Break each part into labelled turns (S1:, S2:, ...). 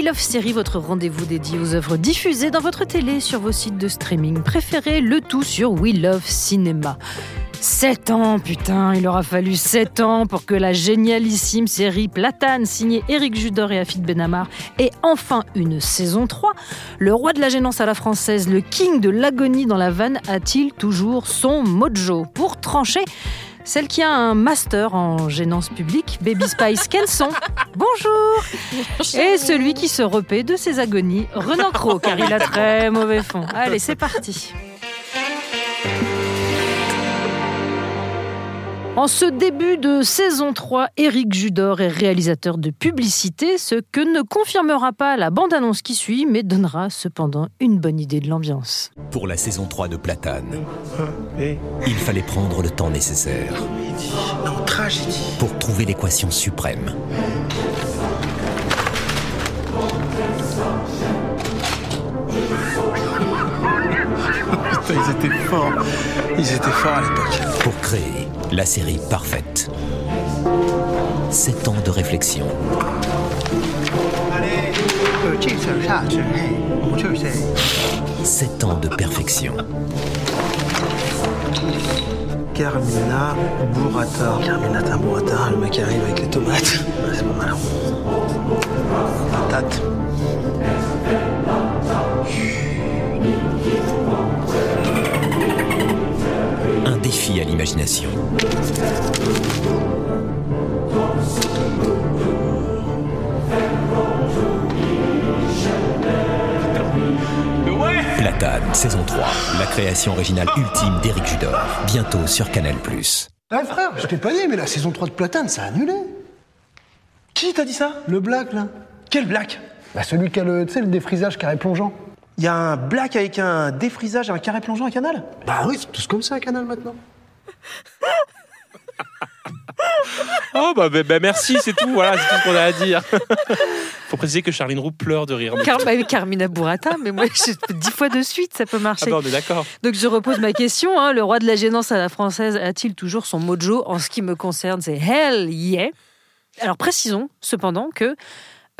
S1: We Love Série, votre rendez-vous dédié aux œuvres diffusées dans votre télé sur vos sites de streaming préférés, le tout sur We Love Cinéma. 7 ans, putain, il aura fallu 7 ans pour que la génialissime série Platane, signée Eric Judor et Afid Benamar, ait enfin une saison 3. Le roi de la gênance à la française, le king de l'agonie dans la vanne, a-t-il toujours son mojo? Pour trancher, celle qui a un master en gênance publique, Baby Spice Kelson. Bonjour Et celui qui se repaît de ses agonies, Renan Cro, car il a très mauvais fond. Allez, c'est parti En ce début de saison 3, Éric Judor est réalisateur de publicité, ce que ne confirmera pas la bande-annonce qui suit, mais donnera cependant une bonne idée de l'ambiance.
S2: Pour la saison 3 de Platane, il fallait prendre le temps nécessaire pour trouver l'équation suprême.
S3: Putain, ils étaient forts. Ils étaient forts à l'époque.
S2: Pour créer la série parfaite. 7 ans de réflexion. Sept ans de perfection.
S3: Carmina burrata. Carmina burrata, le mec arrive avec les tomates. C'est pas mal. Patate.
S2: À. Platane, saison 3. La création originale ultime d'Éric Judor. Bientôt sur Canal+.
S4: Ah frère, je t'ai pas dit, mais la saison 3 de Platane, ça a annulé.
S3: Qui t'a dit ça?
S4: Le black, là.
S3: Quel black?
S4: Bah celui qui a le, tu sais, le défrisage carré plongeant.
S3: Il y a un black avec un défrisage et un carré plongeant à canal?
S4: Bah oui, c'est tous comme ça, Canal, maintenant.
S5: Oh bah, bah, bah, merci, c'est tout, voilà, c'est tout ce qu'on a à dire. Faut préciser que Charline Roux pleure de rire.
S1: Car, bah Carmina Burrata, mais moi, je dix fois de suite, ça peut
S5: Ah
S1: marcher.
S5: bah on est d'accord.
S1: Donc je repose ma question. hein. Le roi de la gênance à la française a-t-il toujours son mojo En ce qui me concerne, c'est hell yeah. Alors précisons cependant que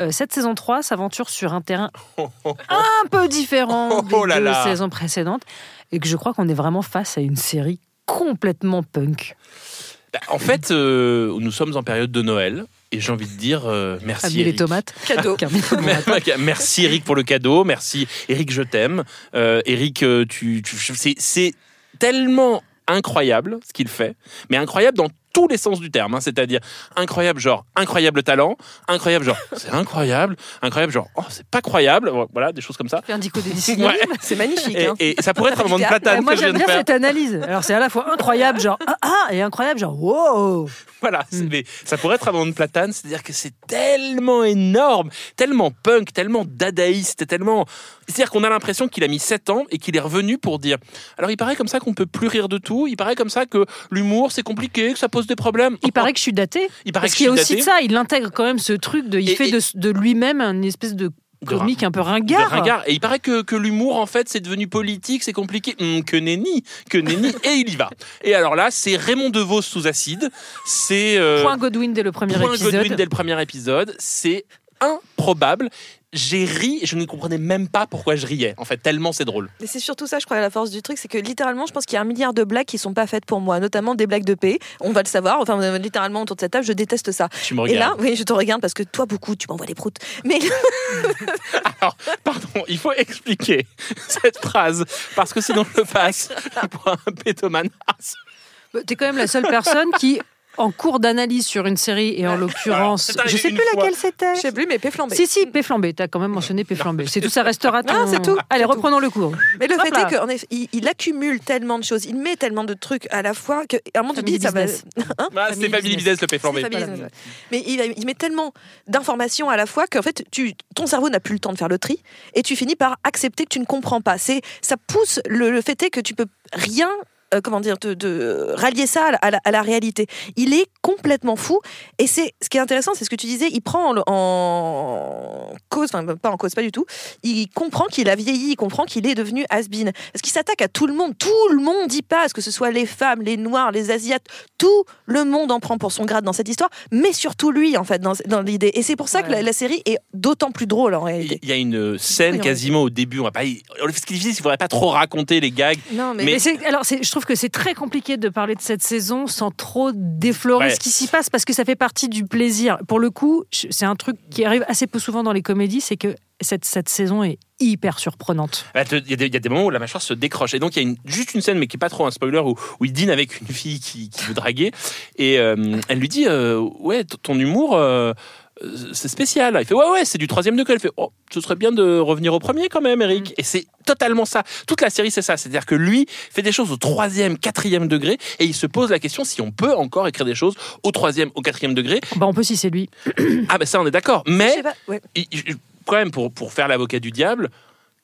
S1: euh, cette saison 3 s'aventure sur un terrain un peu différent des
S5: Oh là
S1: deux
S5: là.
S1: saisons précédentes et que je crois qu'on est vraiment face à une série complètement punk.
S5: Bah, En fait, euh, nous sommes en période de Noël et j'ai envie de dire euh, merci.
S1: Amis les tomates. Cadeau.
S5: Merci Eric pour le cadeau. Merci Eric, je t'aime. Euh, Eric, tu, tu- c'est, c'est tellement incroyable ce qu'il fait, mais incroyable dans tous les sens du terme. hein. C'est-à-dire incroyable, genre incroyable talent, incroyable, genre c'est incroyable, incroyable, genre oh c'est pas croyable. Voilà, des choses comme ça.
S1: Un dico des
S5: Ouais.
S6: C'est magnifique.
S5: Et,
S6: hein.
S5: et ça pourrait être un moment de platane
S1: Ouais, moi j'aime bien
S5: faire.
S1: cette analyse. Alors c'est à la fois incroyable, genre ah, ah et incroyable, genre wow.
S5: Voilà, mais ça pourrait être un moment de platane, c'est-à-dire que c'est tellement énorme, tellement punk, tellement dadaïste, tellement. C'est-à-dire qu'on a l'impression qu'il a mis 7 ans et qu'il est revenu pour dire. Alors il paraît comme ça qu'on peut plus rire de tout, il paraît comme ça que l'humour c'est compliqué, que ça pose des problèmes.
S1: Il paraît que je suis daté.
S5: Il paraît
S1: Parce qu'il y a aussi de ça, il intègre quand même ce truc de, il
S5: Et-
S1: fait
S5: et-
S1: de, de lui-même une espèce de comique un peu ringard.
S5: ringard. Et il paraît que, que l'humour, en fait, c'est devenu politique, c'est compliqué. Hum, que nenni, que nenni, et il y va. Et alors là, c'est Raymond DeVos sous acide. C'est. euh,
S1: Point Godwin dès le premier
S5: Point
S1: épisode.
S5: Godwin dès le premier épisode. C'est improbable. J'ai ri, et je ne comprenais même pas pourquoi je riais. En fait, tellement c'est drôle.
S6: Mais c'est surtout ça, je crois, la force du truc, c'est que littéralement, je pense qu'il y a un milliard de blagues qui sont pas faites pour moi, notamment des blagues de paix. On va le savoir. Enfin, euh, littéralement autour de cette table, je déteste ça.
S5: Tu me
S6: Et là,
S5: regardes.
S6: oui, je te regarde parce que toi, beaucoup, tu m'envoies des proutes. Mais
S5: Alors, pardon, il faut expliquer cette phrase parce que sinon je le passe pour un pétomane.
S1: T'es quand même la seule personne qui en cours d'analyse sur une série et en l'occurrence, je sais plus laquelle c'était.
S6: Je sais plus, mais P flambé.
S1: Si, si, P flambé. T'as quand même mentionné P flambé. C'est tout, ça restera ton...
S6: Non, c'est tout,
S1: Allez,
S6: tout.
S1: reprenons le cours.
S6: Mais le
S1: Hop
S6: fait
S1: là.
S6: est qu'en effet, il, accumule tellement de choses, il met tellement de trucs à la fois qu'à un moment tu dis ça va. Hein
S5: Ah, c'est
S1: Family business.
S5: Le P flambé.
S6: C'est Family
S1: Voilà.
S6: business. Mais il, il met tellement d'informations à la fois qu'en fait, tu, ton cerveau n'a plus le temps de faire le tri et tu finis par accepter que tu ne comprends pas. C'est, ça pousse le, le fait est que tu peux rien. Euh, comment dire, de, de rallier ça à la, à réalité. Il est complètement fou. Et c'est ce qui est intéressant, c'est ce que tu disais. Il prend en, en cause, enfin pas en cause, pas du tout. Il comprend qu'il a vieilli, il comprend qu'il est devenu has-been. Parce qu'il s'attaque à tout le monde. Tout le monde y passe, que ce soit les femmes, les noirs, les asiates. Tout le monde en prend pour son grade dans cette histoire, mais surtout lui, en fait, dans, dans l'idée. Et c'est pour ça que
S1: Ouais.
S6: la, la série est d'autant plus drôle en réalité.
S5: Il y a une scène
S6: Oui,
S5: quasiment au début. On va pas. Ce qui est difficile, c'est qu'il faudrait pas trop raconter les gags.
S6: Non, mais,
S5: Mais-
S1: alors, c'est- je trouve que c'est très compliqué de parler de cette saison sans trop déflorer
S5: Ouais.
S1: ce qui s'y passe parce que ça fait partie du plaisir. Pour le coup, c'est un truc qui arrive assez peu souvent dans les comédies, c'est que cette, cette saison est hyper surprenante.
S5: Bah, te- Il y, a des- il y a des moments où la mâchoire se décroche. Et donc, il y a une- juste une scène, mais qui est pas trop un spoiler, où, où il dîne avec une fille qui, qui veut draguer. Et euh, elle lui dit euh, Ouais, ton humour, euh, c'est spécial. Il fait Ouais, ouais, c'est du troisième degré. Elle fait Oh, ce serait bien de revenir au premier quand même, Eric. Et c'est totalement ça. Toute la série, c'est ça. C'est-à-dire que lui fait des choses au troisième, quatrième degré. Et il se pose la question si on peut encore écrire des choses au troisième, au quatrième degré.
S1: Bah, on peut si c'est lui.
S5: Ah, ben ça, on est d'accord. Mais
S6: ouais.
S5: il- quand même, pour, pour faire l'avocat du diable,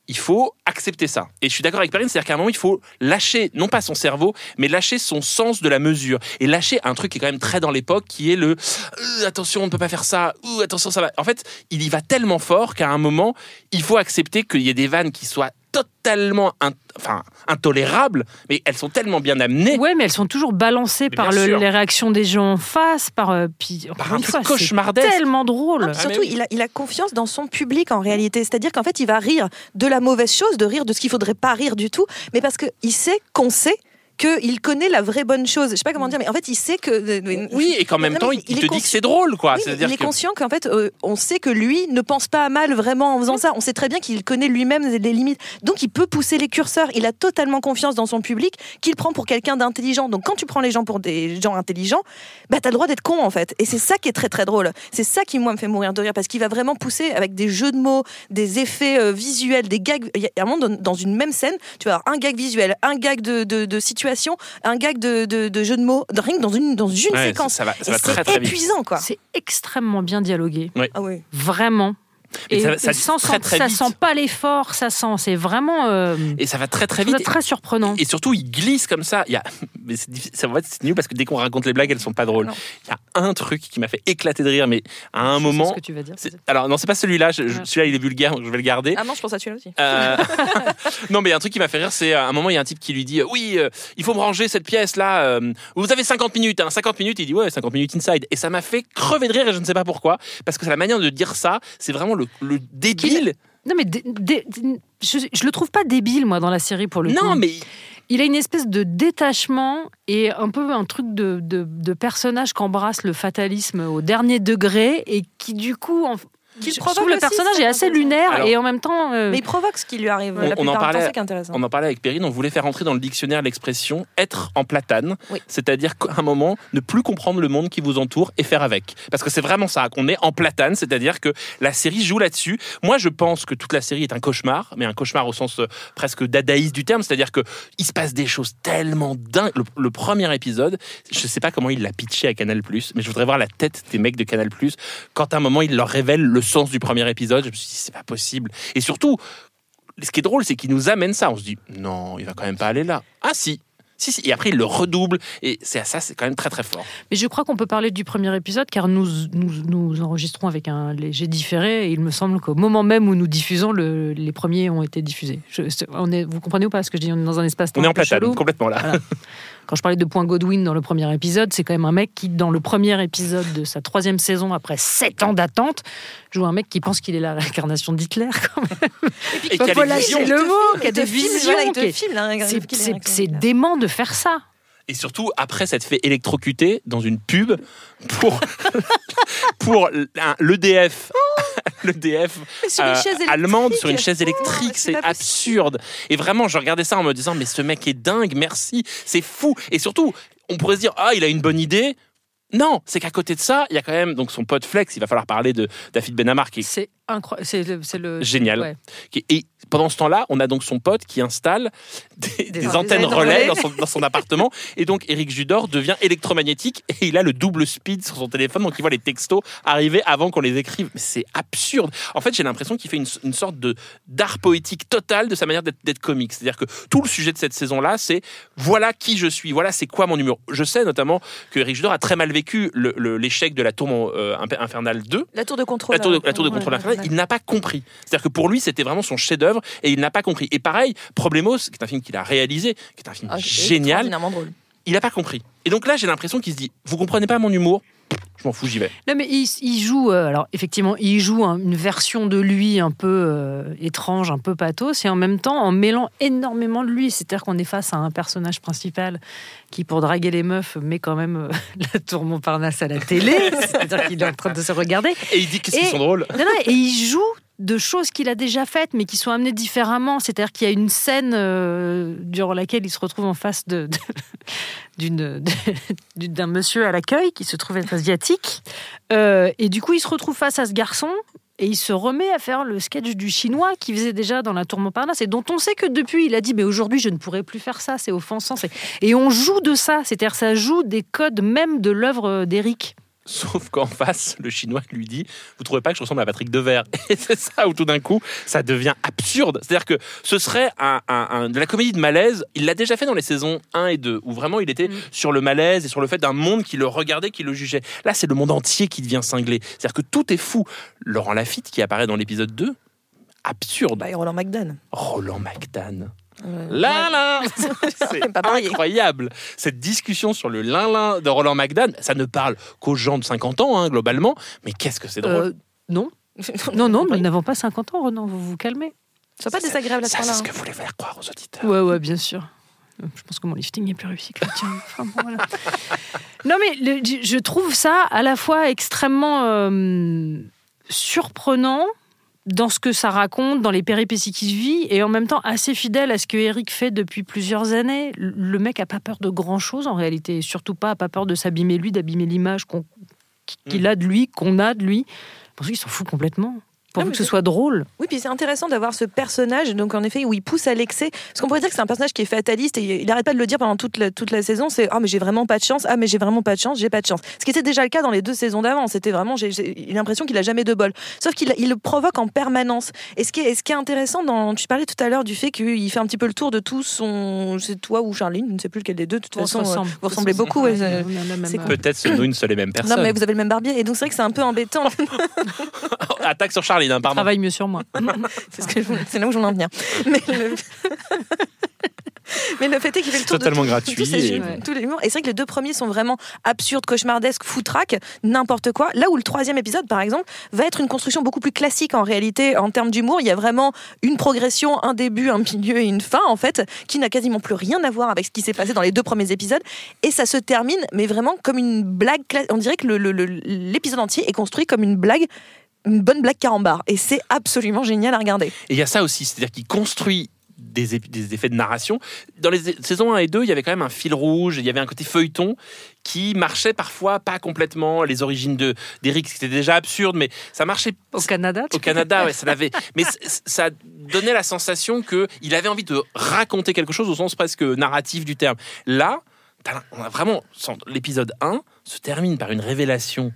S5: il faut accepter ça. Et je suis d'accord avec Perrine, c'est-à-dire qu'à un moment, il faut lâcher, non pas son cerveau, mais lâcher son sens de la mesure. Et lâcher un truc qui est quand même très dans l'époque, qui est le Euh, attention, on ne peut pas faire ça, ou attention, ça va. En fait, il y va tellement fort qu'à un moment, il faut accepter qu'il y ait des vannes qui soient totalement in- enfin, intolérables, mais elles sont tellement bien amenées.
S1: Ouais, mais elles sont toujours balancées
S5: Mais
S1: par le- les réactions des gens en face, par euh, puis
S5: Par un truc cauchemardesque.
S1: tellement drôle.
S6: Non,
S5: Ah,
S6: surtout,
S5: mais oui.
S6: il, a, il a confiance dans son public en réalité. C'est-à-dire qu'en fait, il va rire de la mauvaise chose, de rire de ce qu'il faudrait pas rire du tout, mais parce qu'il sait qu'on sait qu'il connaît la vraie bonne chose. Je sais pas comment dire, mais en fait, il sait que.
S5: Oui, et qu'en même
S6: Non,
S5: temps, il, il
S6: est
S5: te dit que c'est drôle, quoi.
S6: Oui,
S5: C'est-à-dire
S6: il est
S5: que-
S6: conscient qu'en fait, euh, on sait que lui ne pense pas à mal vraiment en faisant ça. On sait très bien qu'il connaît lui-même les limites. Donc, il peut pousser les curseurs. Il a totalement confiance dans son public, qu'il prend pour quelqu'un d'intelligent. Donc, quand tu prends les gens pour des gens intelligents, bah, t'as le droit d'être con, en fait. Et c'est ça qui est très, très drôle. C'est ça qui, moi, me fait mourir de rire, parce qu'il va vraiment pousser avec des jeux de mots, des effets euh, visuels, des gags. Il y a un moment, dans- dans une même scène, tu vas avoir un gag visuel, un gag de, de, de situation, un gag de, de, de jeu de mots, de- rien que dans une, dans une
S5: Ouais,
S6: séquence.
S5: ça va, ça va très
S6: c'est
S5: très vite.
S6: épuisant, quoi.
S1: C'est extrêmement bien dialogué,
S6: Ah oui.
S1: vraiment.
S5: Et
S1: Et,
S5: ça- ça très,
S1: sent-
S5: très
S1: ça sent pas l'effort, ça sent. C'est vraiment euh,
S5: Et ça va très très vite.
S1: ça très surprenant.
S5: Et surtout, il glisse comme ça. Il y a, mais c'est difficile- ça va être c'est nul parce que dès qu'on raconte les blagues, elles sont pas drôles.
S6: Non.
S5: Il y a un truc qui m'a fait éclater de rire, mais à un
S1: Je sais
S5: moment.
S1: ce que tu vas dire.
S5: c'est- Alors non, c'est pas celui-là. je- je-
S1: Ouais.
S5: Celui-là, il est vulgaire, donc je vais le garder.
S6: Ah non, je pense à celui-là aussi.
S5: Euh, non, mais il y a un truc qui m'a fait rire, c'est à un moment, il y a un type qui lui dit Oui, euh, il faut me ranger cette pièce-là. euh, vous avez 50 minutes. Hein, 50 minutes, il dit Ouais, 50 minutes inside. Et ça m'a fait crever de rire et je ne sais pas pourquoi. Parce que c'est la manière de dire ça, c'est vraiment le, le débile.
S1: Non, mais dé- dé- je, je le trouve pas débile, moi, dans la série, pour le coup.
S5: Non, mais
S1: Il a une espèce de détachement et un peu un truc de, de, de personnage qu'embrasse le fatalisme au dernier degré et qui, du coup, en,
S6: Qu'il
S1: je
S6: provoque
S1: trouve le personnage est assez lunaire
S5: Alors-
S1: et en même temps. euh,
S6: Mais il provoque ce qui lui arrive
S5: On-
S6: la
S5: on en parlait-. On en parlait avec Perrine, on voulait faire entrer dans le dictionnaire l'expression être en platane,
S6: Oui.
S5: c'est-à-dire qu'à un moment, ne plus comprendre le monde qui vous entoure et faire avec. Parce que c'est vraiment ça, qu'on est en platane, c'est-à-dire que la série joue là-dessus. Moi, je pense que toute la série est un cauchemar, mais un cauchemar au sens euh, presque dadaïste du terme, c'est-à-dire que il se passe des choses tellement dingues. Le, le premier épisode, je sais pas comment il l'a pitché à Canal+, mais je voudrais voir la tête des mecs de Canal+, quand à un moment, il leur révèle le sens du premier épisode, je me suis dit, c'est pas possible. Et surtout, ce qui est drôle, c'est qu'il nous amène ça. On se dit, non, il va quand même pas aller là. Ah si, si, si. Et après, il le redouble. Et c'est ça, c'est quand même très, très fort.
S1: Mais je crois qu'on peut parler du premier épisode car nous, nous, nous enregistrons avec un léger différé et il me semble qu'au moment même où nous diffusons, le- les premiers ont été diffusés. Je- on est, vous comprenez ou pas ce que je dis? On est dans un espace-temps
S5: On est en platane,
S1: chelou.
S5: complètement là.
S1: Voilà. Quand je parlais de Point Godwin dans le premier épisode, c'est quand même un mec qui, dans le premier épisode de sa troisième saison, après sept ans d'attente, joue un mec qui pense qu'il est la réincarnation d'Hitler. Quand même.
S5: Et
S1: Faut
S5: qui a
S1: lâcher
S5: visions.
S1: le mot, qui a des visions. c'est dément de faire ça.
S5: Et surtout, après, ça te fait électrocuter dans une pub pour, pour l'EDF. L'EDF euh, allemande sur une chaise
S6: Oh,
S5: électrique,
S6: c'est
S5: c'est absurde. Et vraiment, je regardais ça en me disant, mais ce mec est dingue, merci, c'est fou. Et surtout, on pourrait se dire, ah, il a une bonne idée. Non, c'est qu'à côté de ça, il y a quand même donc son pote Flex. Il va falloir parler de David Benamar qui est
S1: C'est incroyable. C'est le,
S5: Génial.
S1: ouais.
S5: qui- Et pendant ce temps-là, on a donc son pote qui installe des, des
S6: des
S5: antennes relais dans son, dans son appartement. Et donc, Eric Judor devient électromagnétique et il a le double speed sur son téléphone. Donc, il voit les textos arriver avant qu'on les écrive. Mais c'est absurde. En fait, j'ai l'impression qu'il fait une, une sorte de d'art poétique total de sa manière d'être comique. C'est-à-dire que tout le sujet de cette saison-là, c'est voilà qui je suis, voilà c'est quoi mon numéro. Je sais notamment que Eric Judor a très mal vécu l'échec de la tour euh, infernale 2
S6: La tour de contrôle.
S5: la tour de, la tour de
S6: Ouais,
S5: contrôle
S6: ouais,
S5: infernal,
S6: ouais.
S5: il n'a pas compris. C'est-à-dire que pour lui, c'était vraiment son chef-d'œuvre et il n'a pas compris. Et pareil, Problemos, qui est un film qu'il a réalisé, qui est un film
S6: Ah,
S5: génial, il n'a pas compris. Et donc là, j'ai l'impression qu'il se dit Vous comprenez pas mon humour Je m'en fous, j'y vais.
S1: Non, mais il, il joue, euh, alors effectivement, il joue un- une version de lui un peu euh, étrange, un peu pathos, et en même temps en mêlant énormément de lui. C'est-à-dire qu'on est face à un personnage principal qui, pour draguer les meufs, met quand même euh, la tour Montparnasse à la télé. C'est-à-dire qu'il est en train de se regarder.
S5: Et il dit Qu'est-ce qu'ils sont drôles
S1: Non, non, et il joue de choses qu'il a déjà faites, mais qui sont amenées différemment. C'est-à-dire qu'il y a une scène euh, durant laquelle il se retrouve en face de, d'une- d'un monsieur à l'accueil qui se trouve être asiatique. Euh, et du coup, il se retrouve face à ce garçon. Et il se remet à faire le sketch du chinois qu'il faisait déjà dans la tour Montparnasse et dont on sait que depuis il a dit mais aujourd'hui je ne pourrai plus faire ça c'est offensant et on joue de ça c'est-à-dire ça joue des codes même de l'œuvre d'Éric
S5: Sauf qu'en face, le chinois lui dit Vous trouvez pas que je ressemble à Patrick Devers? Et c'est ça où tout d'un coup, ça devient absurde. C'est-à-dire que ce serait un, un- un- de la comédie de malaise. Il l'a déjà fait dans les saisons 1 et 2, où vraiment il était
S1: Mm.
S5: sur le malaise et sur le fait d'un monde qui le regardait, qui le jugeait. Là, c'est le monde entier qui devient cinglé. C'est-à-dire que tout est fou. Laurent Lafitte, qui apparaît dans l'épisode 2, absurde.
S6: Bah, et Roland McDan.
S5: Roland McDan.
S6: Ouais.
S5: Là, là C'est incroyable. Cette discussion sur le lin-lin de Roland McDan, ça ne parle qu'aux gens de 50 ans, hein, globalement. Mais qu'est-ce que c'est drôle.
S1: Euh, non non non nous n'avons pas 50 ans Renan vous vous calmez
S6: Sois pas désagréable à ce
S5: c'est ce
S6: hein.
S5: que vous voulez faire croire aux auditeurs.
S1: Ouais, ouais, bien sûr. Je pense que mon lifting est plus réussi que le tien. Enfin, bon, voilà. Non, mais le- je trouve ça à la fois extrêmement euh, surprenant dans ce que ça raconte, dans les péripéties qu'il vit, et en même temps assez fidèle à ce que Eric fait depuis plusieurs années. Le mec a pas peur de grand chose en réalité, et surtout pas a pas peur de s'abîmer lui, d'abîmer l'image qu'on- qu'il a de lui, qu'on a de lui. Parce qu'il s'en fout complètement. Pourvu
S6: mais
S1: que ce soit drôle.
S6: Oui, puis c'est intéressant d'avoir ce personnage, donc en effet, où il pousse à l'excès. Parce qu'on pourrait dire que c'est un personnage qui est fataliste et il n'arrête pas de le dire pendant toute la, toute la saison c'est Ah, mais j'ai vraiment pas de chance, ah, mais j'ai vraiment pas de chance, j'ai pas de chance. Ce qui était déjà le cas dans les deux saisons d'avant. C'était vraiment, j'ai l'impression qu'il a jamais de bol. Sauf qu'il il le provoque en permanence. Et ce qui est, ce qui est intéressant, dans, tu parlais tout à l'heure du fait qu'il fait un petit peu le tour de tout son. C'est toi ou Charline, je ne sais plus lequel des deux. De toute façon, euh,
S1: ressemble.
S6: vous ressemblez beaucoup. ouais, euh,
S1: euh.
S5: Peut-être sommes-nous une seule et même personne.
S6: Non, mais vous avez le même barbier. Et donc, c'est vrai que c'est un peu embêtant.
S5: Attaque sur Charline,
S1: travaille mieux sur moi.
S6: C'est ce que je voulais- c'est là où je voulais en venir. Mais le, Mais le fait est qu'il fait le tour
S5: Totalement
S6: de tout-
S5: gratuit
S6: tous ces
S5: et-
S6: tous les. Et c'est vrai que les deux premiers sont vraiment absurdes, cauchemardesques, foutraques, n'importe quoi. Là où le troisième épisode, par exemple, va être une construction beaucoup plus classique en réalité en termes d'humour. Il y a vraiment une progression, un début, un milieu et une fin en fait, qui n'a quasiment plus rien à voir avec ce qui s'est passé dans les deux premiers épisodes. Et ça se termine, mais vraiment comme une blague. cla- On dirait que le- le- le- l'épisode entier est construit comme une blague. Une bonne blague carambar. Et c'est absolument génial à regarder.
S5: Et il y a ça aussi, c'est-à-dire qu'il construit des, des effets de narration. Dans les saisons 1 et 2, il y avait quand même un fil rouge, il y avait un côté feuilleton qui marchait parfois pas complètement. Les origines de d'Eric, c'était déjà absurde, mais ça marchait
S1: Au Canada,
S5: au Canada, ouais, ça l'avait. Mais ça donnait la sensation que il avait envie de raconter quelque chose au sens presque narratif du terme. Là, on a vraiment l'épisode 1 se termine par une révélation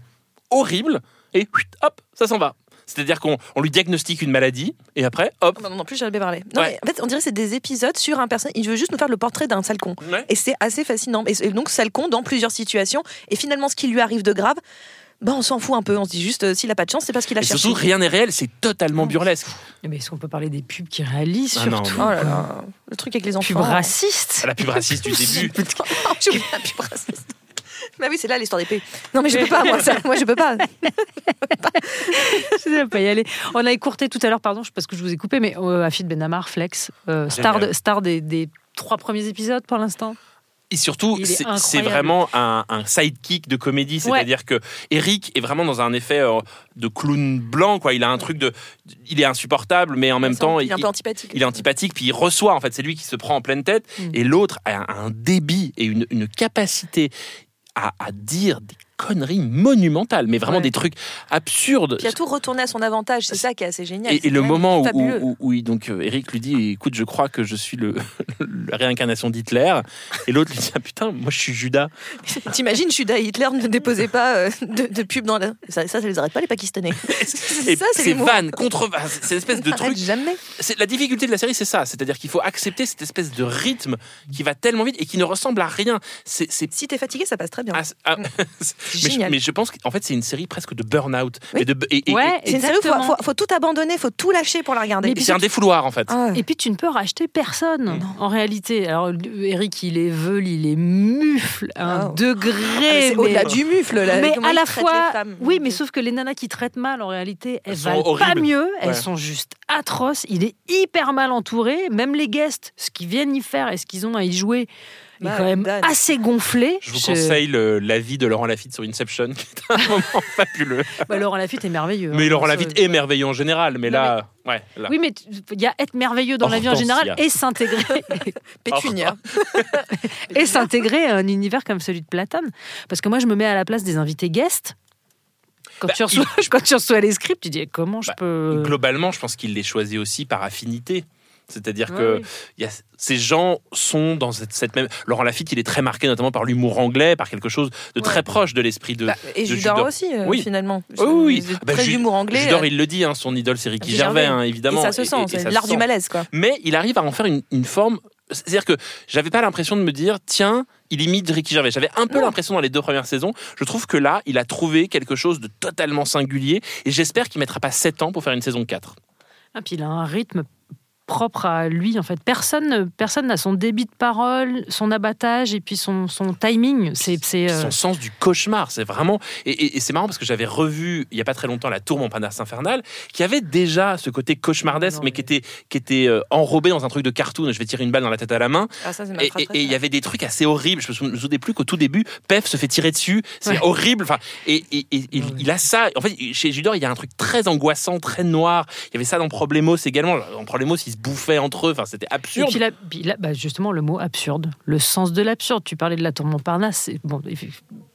S5: horrible et hop, ça s'en va. C'est-à-dire qu'on on lui diagnostique une maladie et après, hop,
S6: Non, non plus, j'avais parlé. Non,
S5: Ouais.
S6: mais en fait, on dirait que c'est des épisodes sur un personnage. Il veut juste nous faire le portrait d'un sale con.
S5: ouais.
S6: Et c'est assez fascinant. Et donc, sale con dans plusieurs situations. Et finalement, ce qui lui arrive de grave, ben, on s'en fout un peu. On se dit juste, euh, s'il a pas de chance, c'est parce qu'il a
S5: Et
S6: cherché.
S5: surtout, rien n'est réel, c'est totalement burlesque.
S1: Mais est-ce qu'on peut parler des pubs qui réalisent
S5: Ah non,
S1: surtout
S6: Oh là là, le truc avec les enfants.
S1: Pubs racistes
S5: La pub raciste du début.
S6: J'ai oublié la pub raciste. Bah oui, c'est là l'histoire d'épée. Non, mais je peux pas, moi, ça. Moi, je peux pas.
S1: Je ne vais pas y aller. On a écourté tout à l'heure, pardon, parce que je vous ai coupé, mais euh, Afid Benamar, Flex, euh, star, de- star des, des trois premiers épisodes pour l'instant.
S5: Et surtout, c'est vraiment un, un sidekick de comédie. C'est-à-dire que Eric est vraiment dans un effet euh, de clown blanc. Quoi. Il a un truc de. Il est insupportable, mais en même temps,
S6: il est un peu antipathique.
S5: il est antipathique, puis il reçoit. En fait, c'est lui qui se prend en pleine tête.
S1: Mm.
S5: Et l'autre a un, un débit et une, une capacité à, à dire des conneries monumentales, mais vraiment
S6: Ouais.
S5: des trucs absurdes.
S6: Puis il a tout retourné à son avantage, c'est ça qui est assez génial.
S5: Et, le moment où, où, donc euh, Eric lui dit écoute je crois que je suis le la réincarnation d'Hitler et l'autre lui dit ah putain moi je suis Judas
S6: T'imagines, Judas et Hitler ne déposaient pas euh, de, de pub dans la. Ça, ça, ça les arrête pas, les Pakistanais.
S5: et
S6: ça, c'est
S5: c'est
S6: les mots.
S5: vanne contre vanne c'est l'espèce de truc
S6: jamais.
S5: la difficulté de la série c'est ça c'est-à-dire qu'il faut accepter cette espèce de rythme qui va tellement vite et qui ne ressemble à rien c'est c'est
S6: Si t'es fatigué, ça passe très bien.
S5: ah, ah, mais, je,
S6: génial.
S5: mais je pense qu'en fait c'est une série presque de burn-out
S6: Oui.
S5: et de et, et-
S1: Ouais,
S6: C'est une série où faut, faut, faut tout abandonner, faut tout lâcher pour la regarder.
S1: Mais
S5: et
S1: puis
S5: c'est un défouloir en fait
S6: Ah.
S1: Et puis tu ne peux racheter personne
S5: Non.
S1: en réalité. Alors Eric, il est veule, il est mufle, un
S6: Oh.
S1: degré.
S6: Ah, mais au-delà du mufle, là.
S1: mais à
S6: il
S1: la fois, oui, mais sauf que les nanas qui traitent mal, en réalité, elles,
S5: Elles
S1: valent pas mieux. Elles
S5: Ouais.
S1: sont juste atroces. Il est hyper mal entouré. Même les guests, ce qu'ils viennent y faire et ce qu'ils ont à y jouer, est
S6: Bah,
S1: quand même
S6: Dan.
S1: assez gonflé.
S5: je vous conseille le- l'avis de Laurent Lafitte sur Inception qui est un moment fabuleux
S1: Bah, Laurent Lafitte est merveilleux.
S5: mais
S1: hein,
S5: Laurent Lafitte est merveilleux en général mais
S1: Non,
S5: là ouais là
S1: Oui, mais il y a être merveilleux dans la vie en général et s'intégrer
S6: Pétunia.
S1: et s'intégrer à un univers comme celui de Platane. Parce que moi, je me mets à la place des invités guests. Quand,
S5: Bah,
S1: tu, reçois, quand tu reçois les scripts, tu dis comment je
S5: Bah,
S1: peux.
S5: Globalement, je pense qu'il les choisit aussi par affinité. C'est-à-dire
S1: Ouais,
S5: que
S1: oui.
S5: il y a- ces gens sont dans cette, cette même. Laurent Lafitte, il est très marqué notamment par l'humour anglais, par quelque chose de
S6: Ouais.
S5: très proche de l'esprit de.
S6: Bah, et
S5: de
S6: Judor
S5: Judor.
S6: aussi, euh,
S5: Oui.
S6: finalement.
S5: Oui, oui, Ah bah,
S6: Très
S5: Ju-
S6: d'humour anglais.
S5: Judor,
S6: euh,
S5: il le dit, hein, son idole, c'est Ricky Gervais,
S6: Gervais.
S5: hein, évidemment.
S6: Et ça se sent, c'est l'art du malaise, quoi.
S5: Mais il arrive à en faire une, une forme. C'est-à-dire que j'avais pas l'impression de me dire, tiens, il imite Ricky Gervais. J'avais un peu l'impression dans les deux premières saisons. Je trouve que là, il a trouvé quelque chose de totalement singulier. Et j'espère qu'il mettra pas 7 ans pour faire une saison 4.
S1: Ah, puis il a un rythme propre à lui en fait personne personne n'a son débit de parole son abattage et puis son, son timing c'est euh,
S5: son sens du cauchemar, c'est vraiment. Et, et- et c'est marrant parce que j'avais revu il y a pas très longtemps la Tour Montparnasse infernale, qui avait déjà ce côté cauchemardesque,
S1: Non,
S5: mais
S1: mais-
S5: qui était qui était euh, enrobé dans un truc de cartoon. Je vais tirer une balle dans la tête à la main.
S6: Ah, ça,
S5: Et il y avait des trucs assez horribles. Je me sou- me souvenais plus qu'au tout début, Pef se fait tirer dessus. C'est
S1: Ouais.
S5: horrible. Enfin, et,
S1: Ouais,
S5: il a ça. En fait, chez Judor, il y a un truc très angoissant, très noir. Il y avait ça dans Problemos également. Dans Problemos, se bouffaient entre eux. Enfin, c'était
S1: et
S5: absurde.
S1: puis là, puis là, bah, justement le mot absurde le sens de l'absurde tu parlais de la tour Montparnasse c'est bon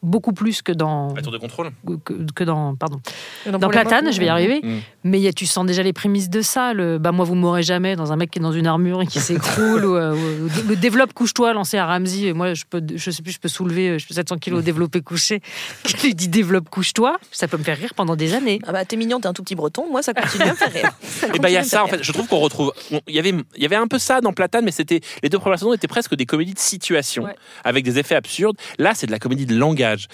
S1: beaucoup plus que dans
S5: La tour de contrôle.
S1: que, que dans pardon dans
S6: la
S1: Platane je vais y arriver
S5: Mm.
S1: mais y a- tu sens déjà les prémices de ça le bah moi vous m'aurez jamais dans un mec qui est dans une armure et qui s'écroule ou, euh, ou- ou le développe couche-toi lancé à Ramsey et moi je peux je sais plus je peux soulever euh, je peux 700 kilos développé couché qui lui dit développe couche-toi ça peut me faire rire pendant des années
S6: Ah bah, t'es mignon, t'es un tout petit breton. Moi, ça continue à me faire rire. Ça
S5: Et ben il y a ça en fait. Je trouve qu'on retrouve. Il y avait il y avait un peu ça dans Platane, mais c'était les deux premières saisons étaient presque des comédies de situation
S1: Ouais.
S5: avec des effets absurdes. Là, c'est de la comédie de langage.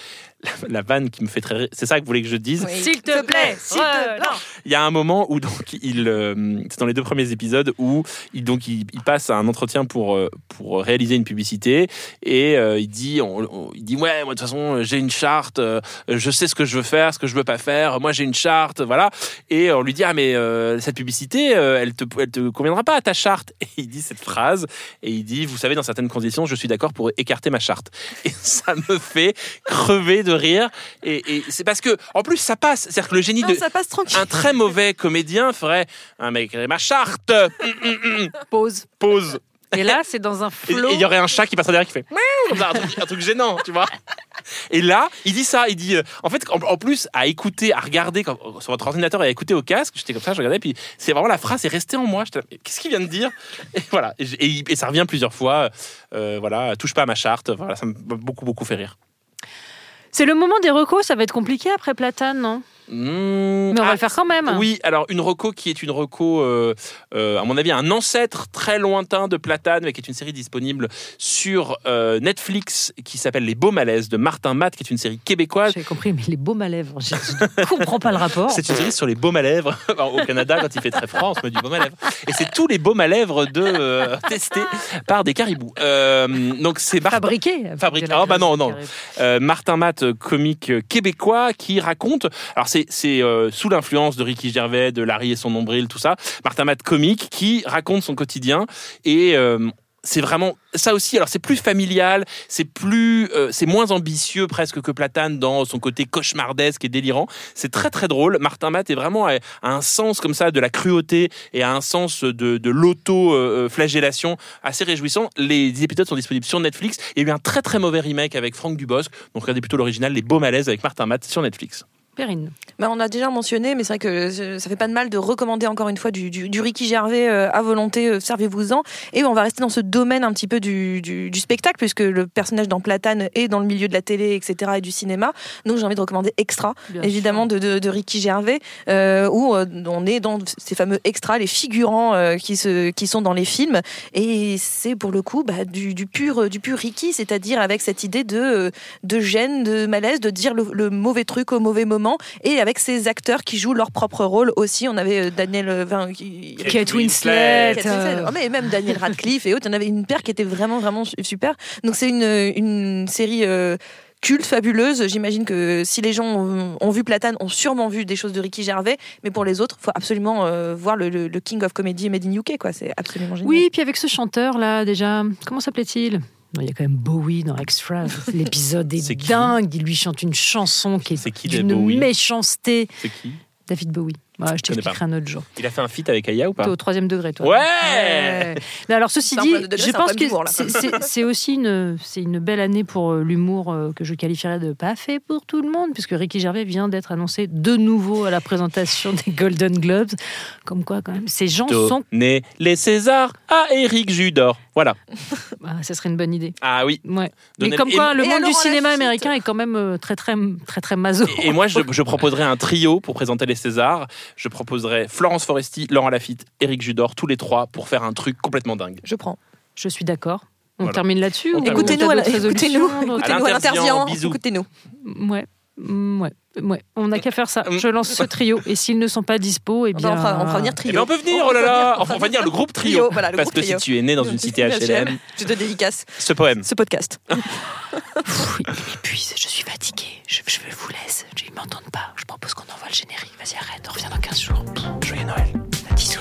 S5: La, vanne qui me fait très rire. C'est ça que vous voulez que je dise.
S6: Oui.
S1: S'il te plaît,
S6: s'il te plaît.
S5: Il y a un moment où donc il, euh, c'est dans les deux premiers épisodes où il donc il, il passe à un entretien pour euh, pour réaliser une publicité et euh, il dit on- on- il dit ouais moi de toute façon j'ai une charte, euh, je sais ce que je veux faire, ce que je veux pas faire, moi j'ai une charte, voilà et on lui dit ah mais euh, cette publicité euh, elle te elle te conviendra pas à ta charte et il dit cette phrase et il dit vous savez dans certaines conditions je suis d'accord pour écarter ma charte et ça me fait crever de rire. Et, et c'est parce que en plus ça passe. C'est-à-dire que le génie
S6: Non,
S5: de
S6: ça passe tranquille.
S5: un très mauvais comédien ferait un mec ma charte. Hum, hum, hum.
S1: pause.
S5: Pause.
S1: Et là c'est dans un
S5: et
S1: flow.
S5: et il y aurait un chat qui passerait derrière qui fait Miaou comme ça, un truc, un truc gênant tu vois. Et là il dit ça il dit euh, en fait en, en plus à écouter à regarder quand- sur votre ordinateur et à écouter au casque j'étais comme ça je regardais puis c'est vraiment la phrase est restée en moi. Qu'est-ce qu'il vient de dire? Et voilà. Et ça revient plusieurs fois euh, voilà touche pas à ma charte. Voilà ça m'a beaucoup beaucoup fait rire
S1: c'est le moment des recos ça va être compliqué après Platane non?
S5: Mmh,
S1: mais on va
S5: ah,
S1: le faire quand même
S5: Oui, alors une reco qui est une reco, euh, euh, à mon avis, un ancêtre très lointain de Platane, mais qui est une série disponible sur euh, Netflix qui s'appelle Les Beaux Malaises de Martin Matt, qui est une série québécoise.
S1: j'ai compris mais les baumes à lèvres je ne comprends pas le rapport
S5: C'est une série sur les baumes à lèvres au Canada quand il fait très froid, on se met du baume à lèvres. Et c'est tous les baumes à lèvres de euh, testés par des caribous. Euh, donc c'est Martin,
S1: fabriqué
S5: Fabriqué. Ah, bah non, non. euh, Martin Matt, comique québécois, qui raconte. Alors c'est c'est euh, sous l'influence de Ricky Gervais, de Larry et son nombril, tout ça. Martin Matt, comique, qui raconte son quotidien et euh, c'est vraiment ça aussi. Alors c'est plus familial, c'est plus, euh, c'est moins ambitieux presque que Platane dans son côté cauchemardesque et délirant. C'est très très drôle. Martin Matt est vraiment à, à un sens comme ça de la cruauté et à un sens de, de l'auto-flagellation assez réjouissant. Les épisodes sont disponibles sur Netflix. Il y a eu un très très mauvais remake avec Franck Dubosc. Donc regardez plutôt l'original, Les Beaux Malaises avec Martin Matt sur Netflix.
S1: Perrine.
S6: Bah, on a déjà mentionné, mais c'est vrai que euh, ça fait pas de mal de recommander encore une fois du, du, du Ricky Gervais euh, à volonté, euh, servez-vous-en. Et on va rester dans ce domaine un petit peu du, spectacle, puisque le personnage dans Platane est dans le milieu de la télé, etc., et du cinéma. Donc j'ai envie de recommander Extra,
S1: Bien
S6: évidemment, de, de, de Ricky Gervais, euh, où on est dans ces fameux extras, les figurants euh, qui, se, qui sont dans les films. Et c'est pour le coup bah, du, pur, du pur Ricky, c'est-à-dire avec cette idée de, de gêne, de malaise, de dire le, le mauvais truc au mauvais moment, et avec ces acteurs qui jouent leur propre rôle aussi. On avait euh, Daniel, euh, enfin, qui-
S1: Kate Winslet.
S6: Kate Winslet.
S1: euh,
S6: Oh, mais même Daniel Radcliffe et autres. Il y en avait une paire qui était vraiment, vraiment su- super. Donc c'est une, une série euh, culte, fabuleuse. J'imagine que si les gens ont, ont vu Platane, ont sûrement vu des choses de Ricky Gervais. Mais pour les autres, il faut absolument euh, voir le, le- le King of Comedy Made in UK. quoi. C'est absolument génial.
S1: Oui, puis avec ce chanteur là, déjà, comment s'appelait-il? Non, Il y a quand même Bowie dans Extra. L'épisode est, dingue. Il lui chante une chanson qui est
S5: qui,
S1: d'une méchanceté.
S5: C'est qui?
S1: David Bowie. Ouais, je t'expliquerai un autre jour.
S5: Il a fait un feat avec Aya ou pas
S1: T'es au troisième degré, toi.
S5: Ouais
S1: Ouais. Mais alors, ceci dit,
S6: degré,
S1: je pense que c'est- aussi une, c'est une belle année pour euh, l'humour euh, que je qualifierais de pas fait pour tout le monde, puisque Ricky Gervais vient d'être annoncé de nouveau à la présentation des Golden Globes. Comme quoi, quand même, ces gens sont.
S5: Donner les Césars à Eric Judor. Voilà.
S1: Ah, ça serait une bonne idée.
S5: Ah oui.
S1: Ouais. Mais comme quoi, le monde du cinéma américain est quand même euh, très, très, très, très maso.
S5: Et, et moi, je, je proposerais un trio pour présenter les Césars. Je proposerais Florence Foresti, Laurent Lafitte, Eric Judor, tous les trois, pour faire un truc complètement dingue.
S6: Je prends.
S1: Je suis d'accord. On
S5: Voilà.
S1: termine là-dessus.
S6: Écoutez-nous, écoutez-nous, écoutez-nous à
S5: bisous.
S6: Écoutez-nous.
S1: Ouais. Mm, Ouais, ouais, on n'a qu'à faire ça.
S5: Mm.
S1: Je lance ce trio et s'ils ne sont pas dispo, eh
S6: On
S1: bien,
S6: va, on fera, on fera venir trio.
S5: Eh bien, on peut venir,
S6: On
S5: oh là là
S6: venir,
S5: Enfin, on va dire le groupe trio.
S6: voilà, le
S5: parce
S6: groupe
S5: que
S6: trio.
S5: si tu es né dans une cité HLM,
S6: Je te dédicace
S5: ce poème.
S6: ce podcast.
S1: Pff, il m'épuise, je suis fatiguée. Je, je vous laisse, ils m'entendent pas. Je propose qu'on envoie le générique. Vas-y, arrête, on revient dans 15 jours. Joyeux Noël. Bisous.